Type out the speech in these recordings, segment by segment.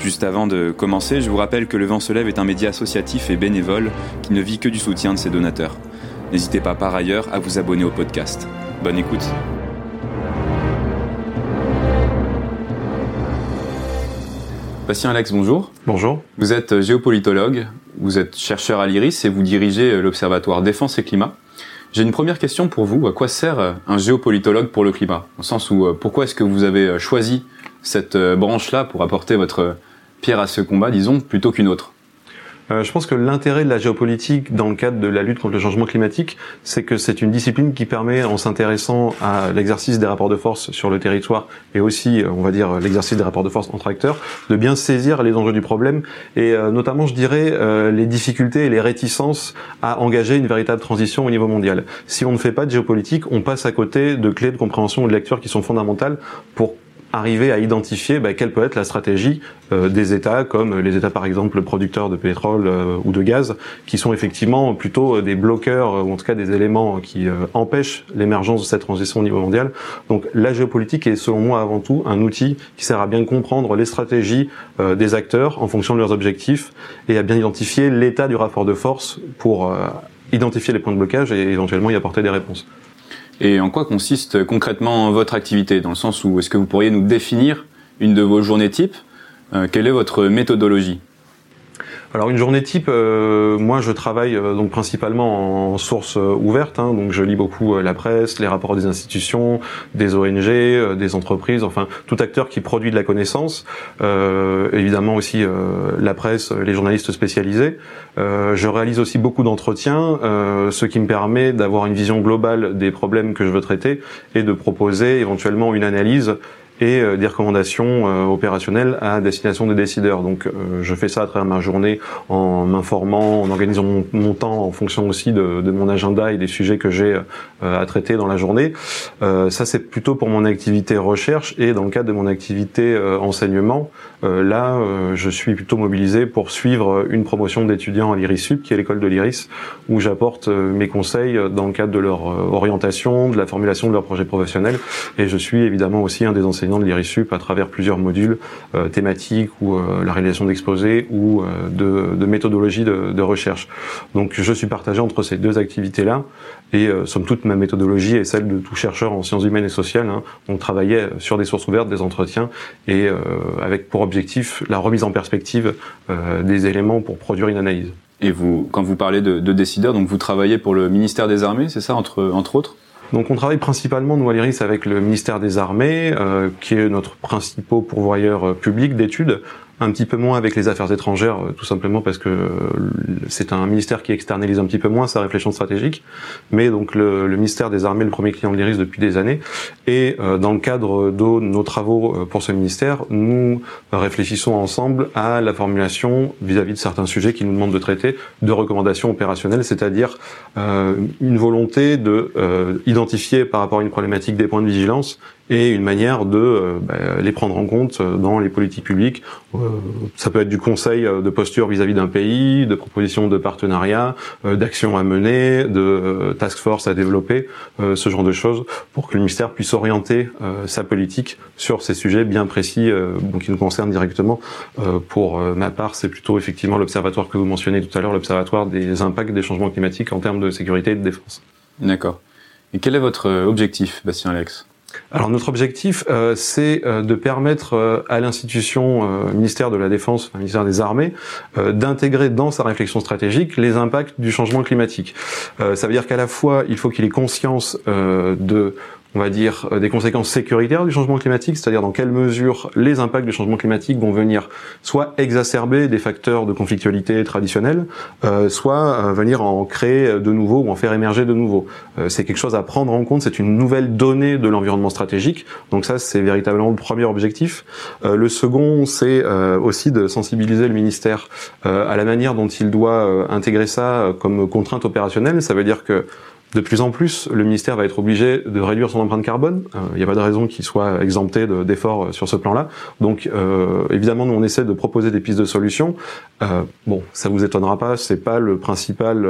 Juste avant de commencer, je vous rappelle que Le Vent se lève est un média associatif et bénévole qui ne vit que du soutien de ses donateurs. N'hésitez pas par ailleurs à vous abonner au podcast. Bonne écoute. Bastien Alex, bonjour. Bonjour. Vous êtes géopolitologue, vous êtes chercheur à l'IRIS et vous dirigez l'Observatoire Défense et Climat. J'ai une première question pour vous. À quoi sert un géopolitologue pour le climat? Au sens où, pourquoi est-ce que vous avez choisi cette branche-là pour apporter votre pierre à ce combat, disons, plutôt qu'une autre euh, je pense que l'intérêt de la géopolitique dans le cadre de la lutte contre le changement climatique, c'est que c'est une discipline qui permet, en s'intéressant à l'exercice des rapports de force sur le territoire et aussi, euh, on va dire, l'exercice des rapports de force entre acteurs, de bien saisir les enjeux du problème et euh, notamment, je dirais, les difficultés et les réticences à engager une véritable transition au niveau mondial. Si on ne fait pas de géopolitique, on passe à côté de clés de compréhension ou de lecture qui sont fondamentales pour arriver à identifier bah, quelle peut être la stratégie euh, des États, comme les États par exemple producteurs de pétrole euh, ou de gaz, qui sont effectivement plutôt euh, des bloqueurs ou en tout cas des éléments qui empêchent l'émergence de cette transition au niveau mondial. Donc la géopolitique est selon moi avant tout un outil qui sert à bien comprendre les stratégies des acteurs en fonction de leurs objectifs et à bien identifier l'état du rapport de force pour identifier les points de blocage et éventuellement y apporter des réponses. Et en quoi consiste concrètement votre activité Dans le sens où est-ce que vous pourriez nous définir une de vos journées types? Euh, Quelle est votre méthodologie? Alors une journée type, euh, moi je travaille euh, donc principalement en source euh, ouverte, hein, donc je lis beaucoup la presse, les rapports des institutions, des ONG, des entreprises, enfin tout acteur qui produit de la connaissance, évidemment aussi la presse, les journalistes spécialisés. je réalise aussi beaucoup d'entretiens, ce qui me permet d'avoir une vision globale des problèmes que je veux traiter et de proposer éventuellement une analyse et euh, des recommandations euh, opérationnelles à destination des décideurs. Donc euh, je fais ça à travers ma journée en m'informant, en organisant mon, temps en fonction aussi de, de, mon agenda et des sujets que j'ai à traiter dans la journée. ça c'est plutôt pour mon activité recherche et dans le cadre de mon activité enseignement, là je suis plutôt mobilisé pour suivre une promotion d'étudiants à l'IRISUP qui est l'école de l'IRIS où j'apporte mes conseils dans le cadre de leur orientation, de la formulation de leur projet professionnel et je suis évidemment aussi un des enseignants de l'IRISUP à travers plusieurs modules euh, thématiques ou euh, la réalisation d'exposés ou euh, de, de méthodologie de, de, recherche. Donc je suis partagé entre ces deux activités-là et somme toute ma méthodologie est celle de tout chercheur en sciences humaines et sociales. Hein. On travaillait sur des sources ouvertes, des entretiens et avec pour objectif la remise en perspective des éléments pour produire une analyse. Et vous, quand vous parlez de, de décideurs, donc vous travaillez pour le ministère des Armées, c'est ça, entre, entre autres? Donc on travaille principalement, nous à l'IRIS, avec le ministère des Armées, euh, qui est notre principal pourvoyeur euh, public d'études, un petit peu moins avec les affaires étrangères, euh, tout simplement parce que euh, c'est un ministère qui externalise un petit peu moins sa réflexion stratégique. Mais donc le, ministère des Armées, le premier client de l'IRIS depuis des années. Et euh, dans le cadre de nos travaux pour ce ministère, nous réfléchissons ensemble à la formulation vis-à-vis de certains sujets qui nous demandent de traiter de recommandations opérationnelles, c'est-à-dire une volonté de identifier par rapport à une problématique des points de vigilance et une manière de euh, bah, les prendre en compte dans les politiques publiques. Euh, ça peut être du conseil euh, de posture vis-à-vis d'un pays, de propositions de partenariat, d'actions à mener, de task force à développer, ce genre de choses, pour que le ministère puisse orienter sa politique sur ces sujets bien précis qui nous concernent directement. pour ma part, c'est plutôt effectivement l'observatoire que vous mentionnez tout à l'heure, l'observatoire des impacts des changements climatiques en termes de sécurité et de défense. D'accord. Et quel est votre objectif, Bastien Alex? Alors notre objectif, euh, c'est euh, de permettre euh, à l'institution ministère de la Défense, ministère des Armées, d'intégrer dans sa réflexion stratégique les impacts du changement climatique. ça veut dire qu'à la fois, il faut qu'il ait conscience de on va dire, euh, des conséquences sécuritaires du changement climatique, c'est-à-dire dans quelle mesure les impacts du changement climatique vont venir soit exacerber des facteurs de conflictualité traditionnels, euh, soit euh, venir en créer de nouveaux ou en faire émerger de nouveaux. c'est quelque chose à prendre en compte, c'est une nouvelle donnée de l'environnement stratégique. Donc ça, c'est véritablement le premier objectif. le second, c'est aussi de sensibiliser le ministère à la manière dont il doit intégrer ça comme contrainte opérationnelle. Ça veut dire que de plus en plus, le ministère va être obligé de réduire son empreinte carbone. Il euh, n'y a pas de raison qu'il soit exempté d'efforts euh, sur ce plan-là. Donc, euh, évidemment, nous on essaie de proposer des pistes de solutions. Euh, bon, ça vous étonnera pas, c'est pas le principal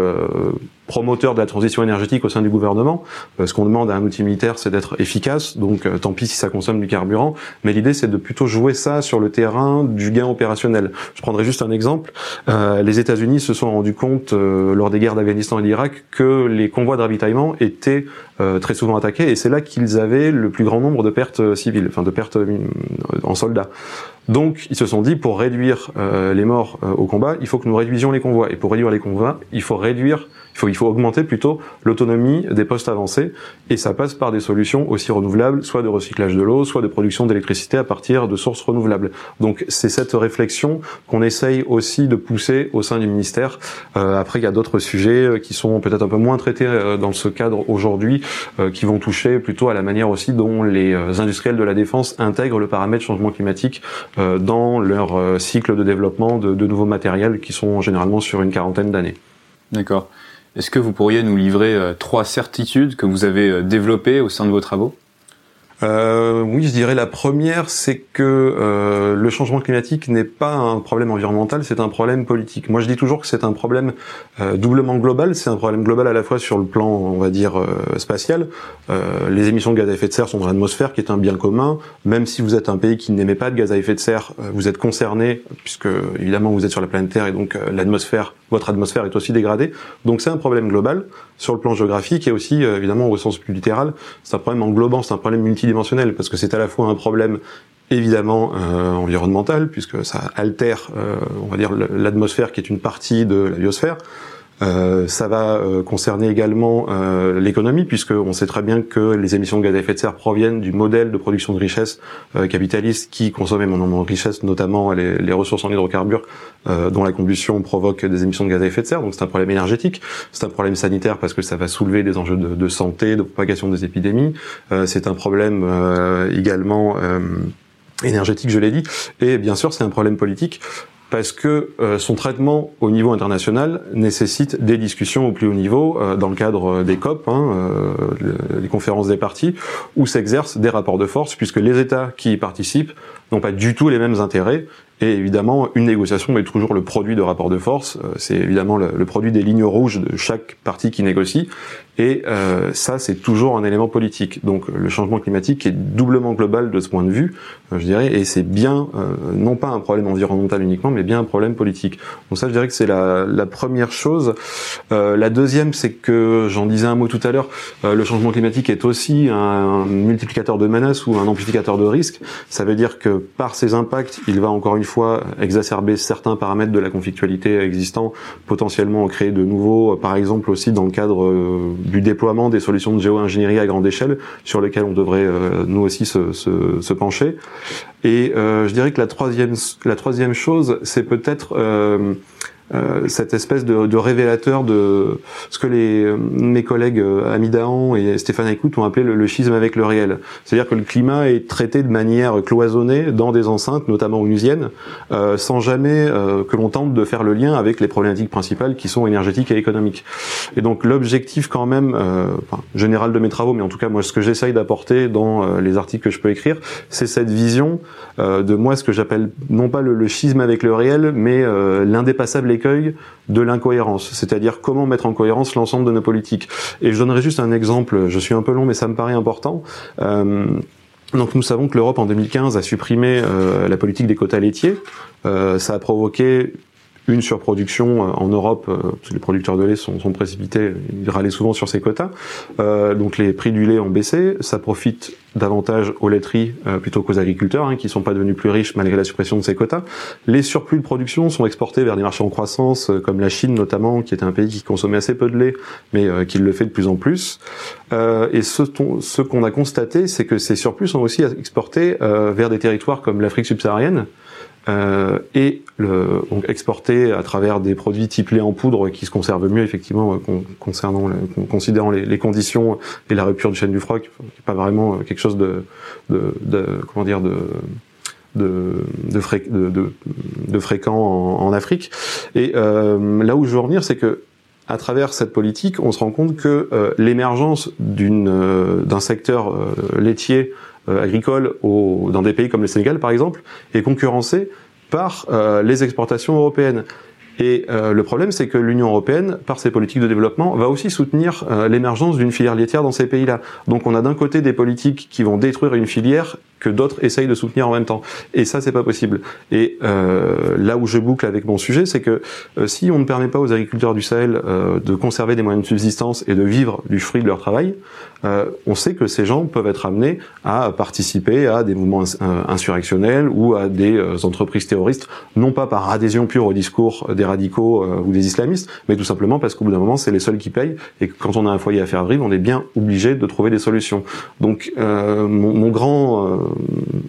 promoteur de la transition énergétique au sein du gouvernement. ce qu'on demande à un outil militaire, c'est d'être efficace. Donc, tant pis si ça consomme du carburant. Mais l'idée, c'est de plutôt jouer ça sur le terrain du gain opérationnel. Je prendrai juste un exemple. les États-Unis se sont rendus compte lors des guerres d'Afghanistan et d'Irak que les convois de étaient euh, très souvent attaqués, et c'est là qu'ils avaient le plus grand nombre de pertes euh, civiles, enfin de pertes euh, en soldats. Donc ils se sont dit, pour réduire les morts au combat, il faut que nous réduisions les convois, et pour réduire les convois, il faut réduire faut, il faut augmenter plutôt l'autonomie des postes avancés, et ça passe par des solutions aussi renouvelables, soit de recyclage de l'eau, soit de production d'électricité à partir de sources renouvelables. Donc c'est cette réflexion qu'on essaye aussi de pousser au sein du ministère. Euh, après, il y a d'autres sujets euh, qui sont peut-être un peu moins traités euh, dans ce cadre aujourd'hui, euh, qui vont toucher plutôt à la manière aussi dont les industriels de la défense intègrent le paramètre changement climatique dans leur cycle de développement de, de nouveaux matériels qui sont généralement sur une quarantaine d'années. D'accord. Est-ce que vous pourriez nous livrer euh, trois certitudes que vous avez euh, développées au sein de vos travaux? Euh, oui, je dirais la première, c'est que le changement climatique n'est pas un problème environnemental, c'est un problème politique. Moi, je dis toujours que c'est un problème doublement global. C'est un problème global à la fois sur le plan, on va dire, spatial. Les émissions de gaz à effet de serre sont dans l'atmosphère, qui est un bien commun. Même si vous êtes un pays qui n'émet pas de gaz à effet de serre, vous êtes concerné, puisque évidemment vous êtes sur la planète Terre et donc l'atmosphère, votre atmosphère est aussi dégradée. Donc c'est un problème global sur le plan géographique et aussi évidemment au sens plus littéral. C'est un problème englobant, c'est un problème multi dimensionnel parce que c'est à la fois un problème évidemment euh, environnemental puisque ça altère, euh, on va dire, l'atmosphère qui est une partie de la biosphère. Euh, ça va euh, concerner également euh, l'économie, puisque on sait très bien que les émissions de gaz à effet de serre proviennent du modèle de production de richesse capitaliste qui consomme énormément de richesse, notamment les, les ressources en hydrocarbures, dont la combustion provoque des émissions de gaz à effet de serre. Donc c'est un problème énergétique, c'est un problème sanitaire parce que ça va soulever des enjeux de, de santé, de propagation des épidémies. c'est un problème également énergétique, je l'ai dit, et bien sûr c'est un problème politique parce que euh, son traitement au niveau international nécessite des discussions au plus haut niveau euh, dans le cadre euh, des COP, hein, les conférences des partis, où s'exercent des rapports de force, puisque les États qui y participent n'ont pas du tout les mêmes intérêts et évidemment, une négociation est toujours le produit de rapports de force. Euh, c'est évidemment le, produit des lignes rouges de chaque parti qui négocie. Et euh, ça, c'est toujours un élément politique. Donc le changement climatique est doublement global de ce point de vue, euh, je dirais, et c'est bien, non pas un problème environnemental uniquement, mais bien un problème politique. Donc ça, je dirais que c'est la, la, première chose. la deuxième, c'est que, j'en disais un mot tout à l'heure, le changement climatique est aussi un multiplicateur de menaces ou un amplificateur de risques. Ça veut dire que par ses impacts, il va encore une fois exacerber certains paramètres de la conflictualité existant, potentiellement en créer de nouveaux, par exemple aussi dans le cadre euh, du déploiement des solutions de géo-ingénierie à grande échelle, sur lesquelles on devrait euh, nous aussi se, se, pencher. Et euh, je dirais que la troisième, la troisième chose, c'est peut-être euh, cette espèce de, de, révélateur de ce que les, euh, mes collègues euh, Amidahan et Stéphane Aikout ont appelé le, schisme avec le réel. C'est-à-dire que le climat est traité de manière cloisonnée dans des enceintes, notamment onusiennes, euh, sans jamais que l'on tente de faire le lien avec les problématiques principales qui sont énergétiques et économiques. Et donc l'objectif quand même, général de mes travaux, mais en tout cas moi ce que j'essaye d'apporter dans les articles que je peux écrire, c'est cette vision de moi ce que j'appelle non pas le, le, schisme avec le réel, mais l'indépassable de l'incohérence, c'est-à-dire comment mettre en cohérence l'ensemble de nos politiques. Et je donnerai juste un exemple, je suis un peu long mais ça me paraît important. Euh, donc nous savons que l'Europe en 2015 a supprimé euh, la politique des quotas laitiers. Euh, ça a provoqué une surproduction en Europe, parce que les producteurs de lait sont, sont précipités, ils râlaient souvent sur ces quotas. donc les prix du lait ont baissé, ça profite davantage aux laiteries plutôt qu'aux agriculteurs, hein, qui sont pas devenus plus riches malgré la suppression de ces quotas. Les surplus de production sont exportés vers des marchés en croissance, comme la Chine notamment, qui était un pays qui consommait assez peu de lait, mais qui le fait de plus en plus. et ce, ce qu'on a constaté, c'est que ces surplus sont aussi exportés vers des territoires comme l'Afrique subsaharienne, euh, et le, donc exporté à travers des produits type en poudre qui se conservent mieux effectivement euh, concernant considérant les, les, conditions et la rupture du chêne du froid qui n'est pas vraiment euh, quelque chose de, de, de comment dire de de, de, de, de fréquent en, en, Afrique. Et euh, là où je veux revenir, c'est que à travers cette politique, on se rend compte que euh, l'émergence d'une d'un secteur laitier euh, agricole au, dans des pays comme le Sénégal par exemple est concurrencé par euh, les exportations européennes. Et euh, le problème, c'est que l'Union européenne, par ses politiques de développement, va aussi soutenir l'émergence d'une filière laitière dans ces pays-là. Donc on a d'un côté des politiques qui vont détruire une filière que d'autres essayent de soutenir en même temps. Et ça, c'est pas possible. Et euh, là où je boucle avec mon sujet, c'est que euh, si on ne permet pas aux agriculteurs du Sahel euh, de conserver des moyens de subsistance et de vivre du fruit de leur travail, euh, on sait que ces gens peuvent être amenés à participer à des mouvements euh, insurrectionnels ou à des entreprises terroristes, non pas par adhésion pure au discours des radicaux ou des islamistes, mais tout simplement parce qu'au bout d'un moment, c'est les seuls qui payent et que quand on a un foyer à faire vivre, on est bien obligé de trouver des solutions. Donc mon, mon, grand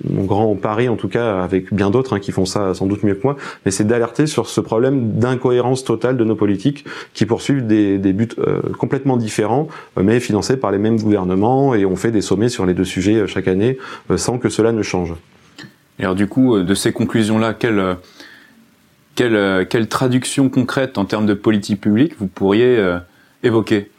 mon grand pari en tout cas avec bien d'autres hein, qui font ça sans doute mieux que moi, mais c'est d'alerter sur ce problème d'incohérence totale de nos politiques qui poursuivent des, des buts euh, complètement différents, euh, mais financés par les mêmes gouvernements et on fait des sommets sur les deux sujets euh, chaque année sans que cela ne change. Et alors du coup, de ces conclusions-là, quelle, quelle, quelle traduction concrète en termes de politique publique vous pourriez évoquer?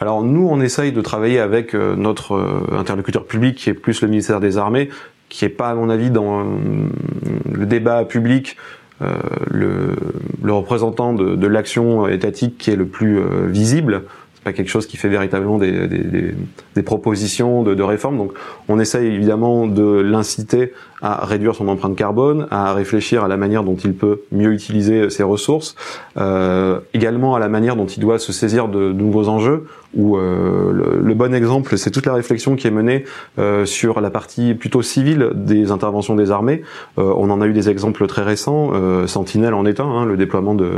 Alors nous, on essaye de travailler avec euh, notre euh, interlocuteur public, qui est plus le ministère des Armées, qui est pas, à mon avis, dans euh, le débat public le, représentant de l'action étatique qui est le plus visible pas quelque chose qui fait véritablement des, des, propositions de, de réforme. Donc, on essaye évidemment de l'inciter à réduire son empreinte carbone, à réfléchir à la manière dont il peut mieux utiliser ses ressources, euh, également à la manière dont il doit se saisir de nouveaux enjeux. Où euh, le, le, bon exemple, c'est toute la réflexion qui est menée euh, sur la partie plutôt civile des interventions des armées. Euh, on en a eu des exemples très récents. Euh, Sentinelle en est un, hein, le déploiement de,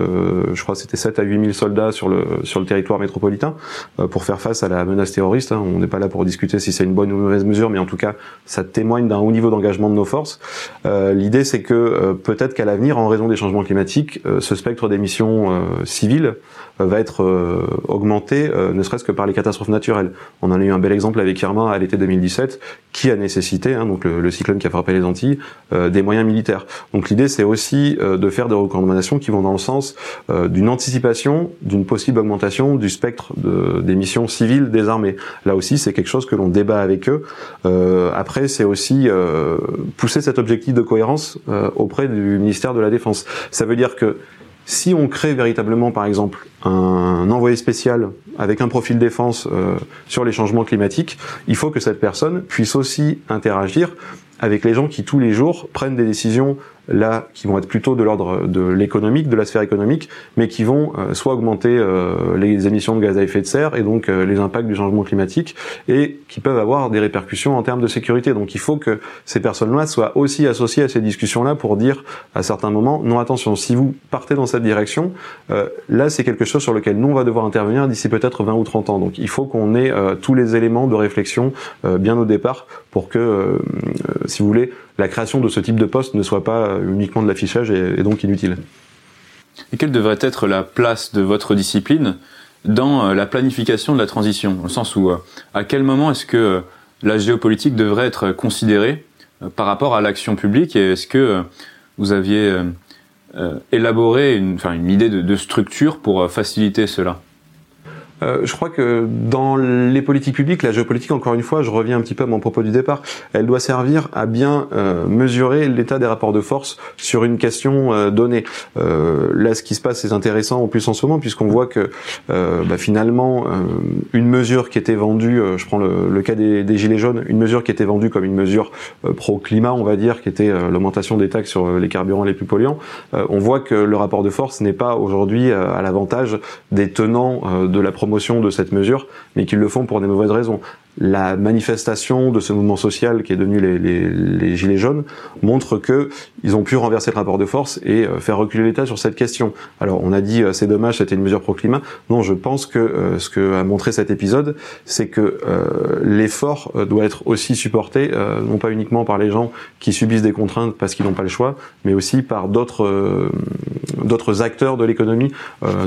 je crois, c'était 7 à 8 000 soldats sur le sur le territoire métropolitain pour faire face à la menace terroriste. Hein. On n'est pas là pour discuter si c'est une bonne ou une mauvaise mesure, mais en tout cas, ça témoigne d'un haut niveau d'engagement de nos force. Euh, L'idée, c'est que euh, peut-être qu'à l'avenir, en raison des changements climatiques, euh, ce spectre d'émissions euh, civiles va être augmenté, ne serait-ce que par les catastrophes naturelles. On en a eu un bel exemple avec Irma à l'été 2017, qui a nécessité, hein, donc le, le, cyclone qui a frappé les Antilles, des moyens militaires. Donc l'idée, c'est aussi de faire des recommandations qui vont dans le sens d'une anticipation d'une possible augmentation du spectre d'émissions civiles des armées. Là aussi, c'est quelque chose que l'on débat avec eux. après, c'est aussi pousser cet objectif de cohérence euh, auprès du ministère de la Défense. Ça veut dire que si on crée véritablement, par exemple, un envoyé spécial avec un profil défense euh, sur les changements climatiques, il faut que cette personne puisse aussi interagir avec les gens qui tous les jours prennent des décisions là qui vont être plutôt de l'ordre de l'économique, de la sphère économique, mais qui vont euh, soit augmenter euh, les émissions de gaz à effet de serre et donc euh, les impacts du changement climatique, et qui peuvent avoir des répercussions en termes de sécurité. Donc il faut que ces personnes-là soient aussi associées à ces discussions-là pour dire à certains moments, non attention, si vous partez dans cette direction, là c'est quelque chose sur lequel nous on va devoir intervenir d'ici peut-être 20 ou 30 ans. Donc il faut qu'on ait tous les éléments de réflexion bien au départ pour que, si vous voulez, la création de ce type de poste ne soit pas uniquement de l'affichage et, donc inutile. Et quelle devrait être la place de votre discipline dans euh, la planification de la transition? Au sens où, euh, à quel moment est-ce que euh, la géopolitique devrait être considérée par rapport à l'action publique? Et est-ce que vous aviez élaboré une, enfin, idée de structure pour faciliter cela? Je crois que dans les politiques publiques, la géopolitique, encore une fois, je reviens un petit peu à mon propos du départ, elle doit servir à bien mesurer l'état des rapports de force sur une question donnée. là, ce qui se passe, c'est intéressant en plus en ce moment, puisqu'on voit que bah, finalement, une mesure qui était vendue, je prends le, cas des, des, gilets jaunes, une mesure qui était vendue comme une mesure pro-climat, on va dire, qui était l'augmentation des taxes sur les carburants les plus polluants, on voit que le rapport de force n'est pas aujourd'hui euh, à l'avantage des tenants euh, de la promotion de cette mesure, mais qu'ils le font pour des mauvaises raisons la manifestation de ce mouvement social qui est devenu les, les, les gilets jaunes montre que ils ont pu renverser le rapport de force et euh, faire reculer l'État sur cette question. Alors on a dit euh, c'est dommage, c'était une mesure pro climat. Non, je pense que euh, ce que a montré cet épisode, c'est que l'effort doit être aussi supporté non pas uniquement par les gens qui subissent des contraintes parce qu'ils n'ont pas le choix, mais aussi par d'autres d'autres acteurs de l'économie,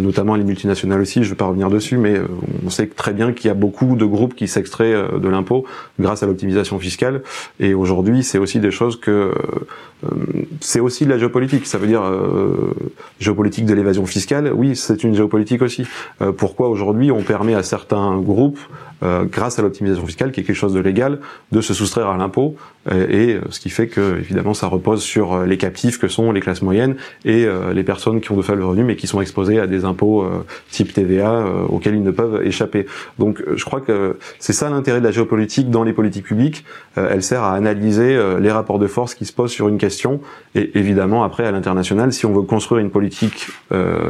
notamment les multinationales aussi. Je ne vais pas revenir dessus, mais on sait très bien qu'il y a beaucoup de groupes qui s'extraient euh, de l'impôt grâce à l'optimisation fiscale. Et aujourd'hui, c'est aussi des choses que euh, c'est aussi de la géopolitique. Ça veut dire euh, géopolitique de l'évasion fiscale. Oui, c'est une géopolitique aussi. pourquoi aujourd'hui on permet à certains groupes euh, grâce à l'optimisation fiscale, qui est quelque chose de légal, de se soustraire à l'impôt, euh, et euh, ce qui fait que évidemment ça repose sur les captifs que sont les classes moyennes et les personnes qui ont de faibles revenus mais qui sont exposées à des impôts type TVA auxquels ils ne peuvent échapper. Donc je crois que c'est ça l'intérêt de la géopolitique dans les politiques publiques. elle sert à analyser les rapports de force qui se posent sur une question et évidemment après à l'international, si on veut construire une politique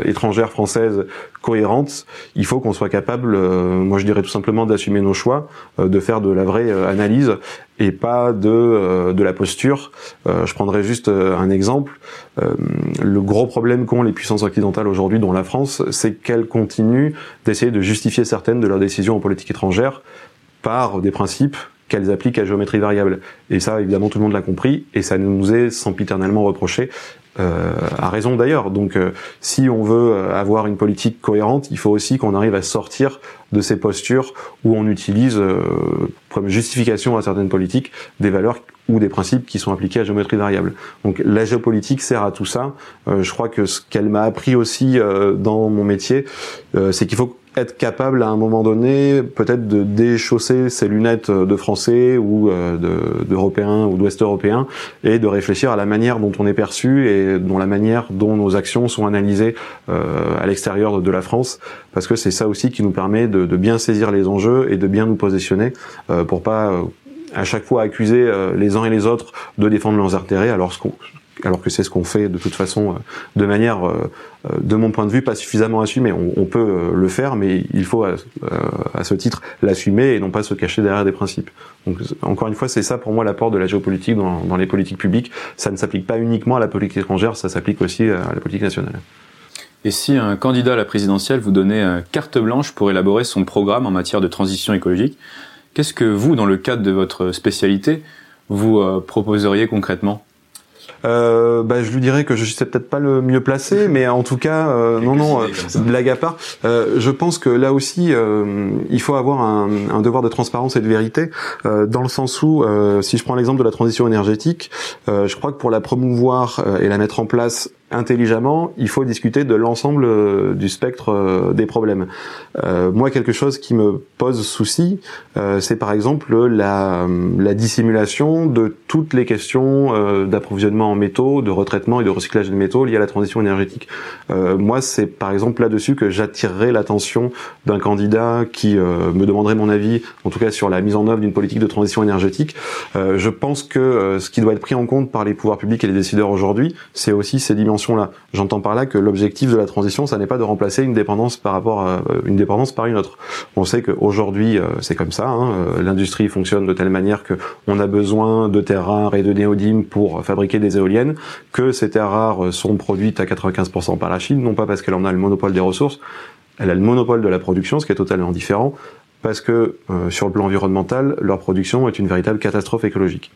étrangère française cohérente, il faut qu'on soit capable, moi je dirais tout simplement d'assumer nos choix, euh, de faire de la vraie euh, analyse et pas de euh, de la posture. je prendrai juste un exemple. le gros problème qu'ont les puissances occidentales aujourd'hui, dont la France, c'est qu'elles continuent d'essayer de justifier certaines de leurs décisions en politique étrangère par des principes qu'elles appliquent à géométrie variable. Et ça, évidemment, tout le monde l'a compris, et ça nous est sempiternellement reproché, euh, à raison d'ailleurs. Donc, euh, si on veut euh, avoir une politique cohérente, il faut aussi qu'on arrive à sortir de ces postures où on utilise comme justification à certaines politiques des valeurs ou des principes qui sont appliqués à géométrie variable. Donc la géopolitique sert à tout ça. je crois que ce qu'elle m'a appris aussi dans mon métier, c'est qu'il faut être capable à un moment donné peut-être de déchausser ses lunettes de français ou euh, d'européens ou d'ouest européens et de réfléchir à la manière dont on est perçu et dont la manière dont nos actions sont analysées euh, à l'extérieur de la France. Parce que c'est ça aussi qui nous permet de, bien saisir les enjeux et de bien nous positionner euh, pour pas euh, à chaque fois accuser les uns et les autres de défendre leurs intérêts alors alors que c'est ce qu'on fait de toute façon euh, de manière, euh, euh, de mon point de vue, pas suffisamment assumée. On, peut le faire, mais il faut à, ce titre l'assumer et non pas se cacher derrière des principes. Donc encore une fois, c'est ça pour moi l'apport de la géopolitique dans les politiques publiques. Ça ne s'applique pas uniquement à la politique étrangère, ça s'applique aussi à la politique nationale. Et si un candidat à la présidentielle vous donnait carte blanche pour élaborer son programme en matière de transition écologique, qu'est-ce que vous, dans le cadre de votre spécialité, vous proposeriez concrètement? Euh, bah, je lui dirais que je suis peut-être pas le mieux placé, mais en tout cas, euh, non, non, euh, blague à part, euh, je pense que là aussi, euh, il faut avoir un, un, devoir de transparence et de vérité, dans le sens où, si je prends l'exemple de la transition énergétique, je crois que pour la promouvoir et la mettre en place intelligemment, il faut discuter de l'ensemble euh, du spectre euh, des problèmes. Euh, moi, quelque chose qui me pose souci, c'est par exemple la, la, dissimulation de toutes les questions d'approvisionnement en métaux, de retraitement et de recyclage de métaux liés à la transition énergétique. moi, c'est par exemple là-dessus que j'attirerai l'attention d'un candidat qui me demanderait mon avis, en tout cas sur la mise en œuvre d'une politique de transition énergétique. je pense que ce qui doit être pris en compte par les pouvoirs publics et les décideurs aujourd'hui, c'est aussi ces dimensions J'entends par là que l'objectif de la transition, ça n'est pas de remplacer une dépendance par rapport à euh, une dépendance par une autre. On sait qu'aujourd'hui, euh, c'est comme ça. Hein, euh, L'industrie fonctionne de telle manière que on a besoin de terres rares et de néodymes pour fabriquer des éoliennes, que ces terres rares sont produites à 95% par la Chine, non pas parce qu'elle en a le monopole des ressources, elle a le monopole de la production, ce qui est totalement différent, parce que sur le plan environnemental, leur production est une véritable catastrophe écologique.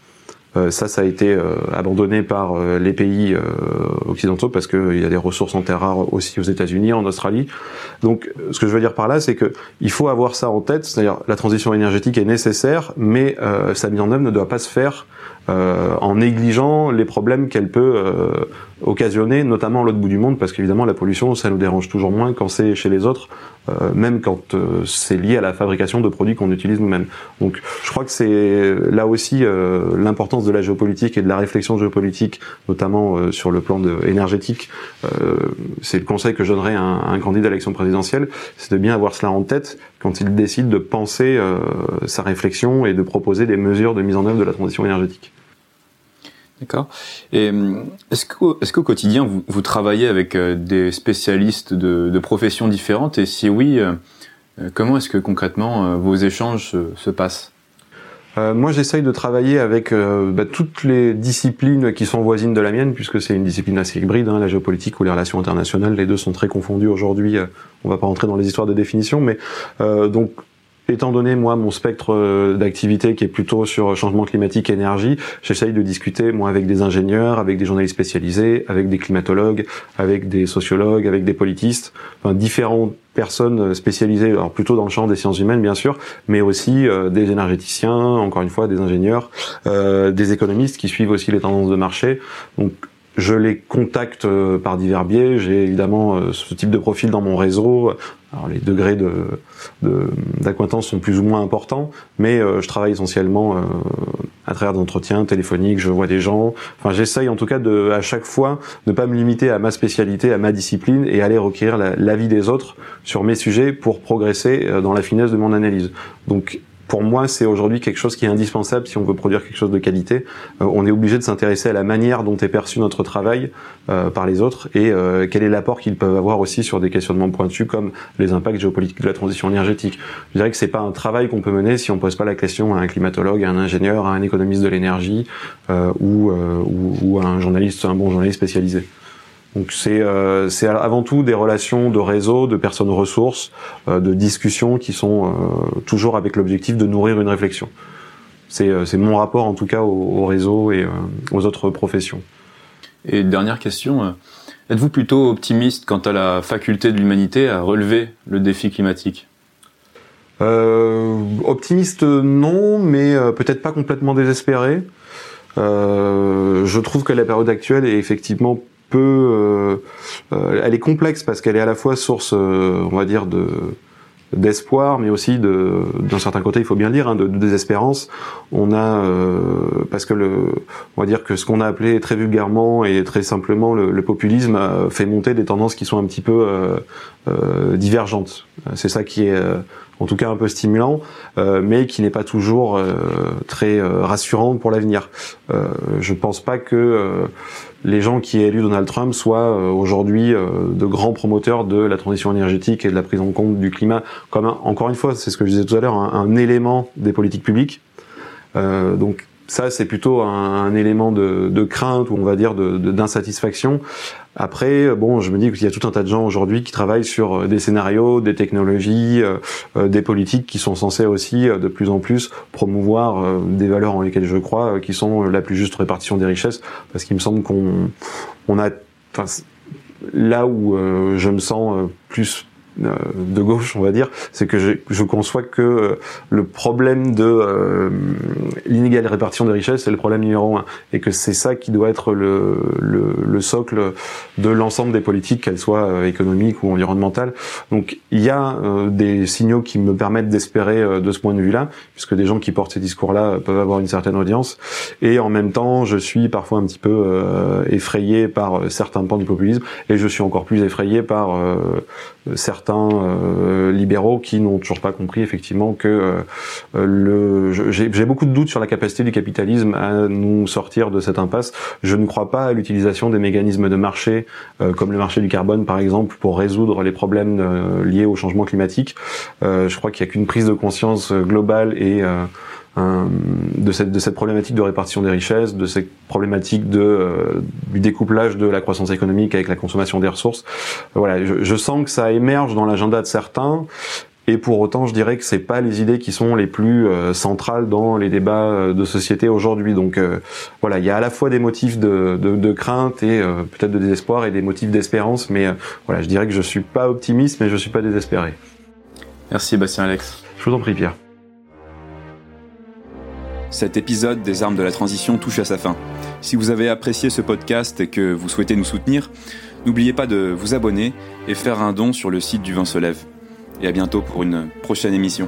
Euh, ça, ça a été euh, abandonné par euh, les pays occidentaux parce qu'il y a des ressources en terres rares aussi aux États-Unis, en Australie. Donc, ce que je veux dire par là, c'est que il faut avoir ça en tête. C'est-à-dire, la transition énergétique est nécessaire, mais sa mise en œuvre ne doit pas se faire en négligeant les problèmes qu'elle peut occasionner, notamment à l'autre bout du monde, parce qu'évidemment la pollution, ça nous dérange toujours moins quand c'est chez les autres, euh, même quand euh, c'est lié à la fabrication de produits qu'on utilise nous-mêmes. Donc je crois que c'est là aussi euh, l'importance de la géopolitique et de la réflexion géopolitique, notamment sur le plan de, énergétique. c'est le conseil que je donnerais à un, un candidat à l'élection présidentielle, c'est de bien avoir cela en tête quand il décide de penser sa réflexion et de proposer des mesures de mise en œuvre de la transition énergétique. D'accord. Et hum, est-ce qu'au est qu'au quotidien, vous, vous, travaillez avec euh, des spécialistes de, de, professions différentes? Et si oui, euh, euh, comment est-ce que concrètement vos échanges se, se passent? Euh, moi, j'essaye de travailler avec bah, toutes les disciplines qui sont voisines de la mienne, puisque c'est une discipline assez hybride, hein, la géopolitique ou les relations internationales. Les deux sont très confondus aujourd'hui. on va pas rentrer dans les histoires de définition, mais donc étant donné moi mon spectre euh, d'activité qui est plutôt sur changement climatique et énergie, j'essaye de discuter moi avec des ingénieurs, avec des journalistes spécialisés, avec des climatologues, avec des sociologues, avec des politistes, enfin différentes personnes spécialisées, alors plutôt dans le champ des sciences humaines bien sûr, mais aussi euh, des énergéticiens, encore une fois des ingénieurs, euh, des économistes qui suivent aussi les tendances de marché. Je les contacte euh, par divers biais. J'ai évidemment euh, ce type de profil dans mon réseau. Alors les degrés de, d'acquaintance sont plus ou moins importants, mais euh, je travaille essentiellement à travers d'entretiens téléphoniques. Je vois des gens. Enfin, j'essaye en tout cas de, à chaque fois, ne pas me limiter à ma spécialité, à ma discipline, et aller requérir l'avis des autres sur mes sujets pour progresser dans la finesse de mon analyse. Donc pour moi, c'est aujourd'hui quelque chose qui est indispensable si on veut produire quelque chose de qualité. Euh, on est obligé de s'intéresser à la manière dont est perçu notre travail euh, par les autres et euh, quel est l'apport qu'ils peuvent avoir aussi sur des questionnements pointus comme les impacts géopolitiques de la transition énergétique. Je dirais que c'est pas un travail qu'on peut mener si on pose pas la question à un climatologue, à un ingénieur, à un économiste de l'énergie ou, ou, ou à un journaliste, un bon journaliste spécialisé. Donc c'est euh, avant tout des relations de réseau, de personnes ressources, euh, de discussions qui sont euh, toujours avec l'objectif de nourrir une réflexion. C'est euh, mon rapport en tout cas au, au réseau et aux autres professions. Et dernière question, êtes-vous plutôt optimiste quant à la faculté de l'humanité à relever le défi climatique? Optimiste non, mais peut-être pas complètement désespéré. je trouve que la période actuelle est effectivement euh, euh, elle est complexe parce qu'elle est à la fois source, euh, on va dire, de d'espoir, mais aussi de, d'un certain côté, il faut bien dire, hein, de, désespérance. On a, parce que le, on va dire que ce qu'on a appelé très vulgairement et très simplement le, populisme a fait monter des tendances qui sont un petit peu divergentes. C'est ça qui est en tout cas un peu stimulant, euh, mais qui n'est pas toujours euh, très euh, rassurant pour l'avenir. je ne pense pas que les gens qui aient élu Donald Trump soient aujourd'hui de grands promoteurs de la transition énergétique et de la prise en compte du climat comme encore une fois, c'est ce que je disais tout à l'heure, un, un, élément des politiques publiques. donc ça, c'est plutôt un, élément de, de, crainte ou on va dire d'insatisfaction. De, Après, bon, je me dis qu'il y a tout un tas de gens aujourd'hui qui travaillent sur euh, des scénarios, des technologies, euh, euh, des politiques qui sont censées aussi de plus en plus promouvoir des valeurs en lesquelles je crois, qui sont la plus juste répartition des richesses, parce qu'il me semble qu'on on a, là où je me sens plus euh, de gauche, on va dire, c'est que je, je, conçois que euh, le problème de euh, l'inégale répartition des richesses, c'est le problème numéro un, et que c'est ça qui doit être le, le, le socle de l'ensemble des politiques, qu'elles soient économiques ou environnementales. Donc il y a des signaux qui me permettent d'espérer de ce point de vue-là, puisque des gens qui portent ces discours-là peuvent avoir une certaine audience, et en même temps, je suis parfois un petit peu effrayé par certains pans du populisme, et je suis encore plus effrayé par certains euh, libéraux qui n'ont toujours pas compris effectivement que euh, le j'ai beaucoup de doutes sur la capacité du capitalisme à nous sortir de cette impasse. Je ne crois pas à l'utilisation des mécanismes de marché euh, comme le marché du carbone par exemple pour résoudre les problèmes liés au changement climatique. je crois qu'il n'y a qu'une prise de conscience globale et de cette, de cette problématique de répartition des richesses, de cette problématique de, euh, du découplage de la croissance économique avec la consommation des ressources. Voilà, je, je sens que ça émerge dans l'agenda de certains. Et pour autant, je dirais que c'est pas les idées qui sont les plus euh, centrales dans les débats euh, de société aujourd'hui. Donc voilà, il y a à la fois des motifs de, de, de crainte et peut-être de désespoir et des motifs d'espérance, mais voilà, je dirais que je suis pas optimiste, mais je suis pas désespéré. Merci Bastien Alex. Je vous en prie Pierre. Cet épisode des armes de la transition touche à sa fin. Si vous avez apprécié ce podcast et que vous souhaitez nous soutenir, n'oubliez pas de vous abonner et faire un don sur le site du Vin se lève. Et à bientôt pour une prochaine émission.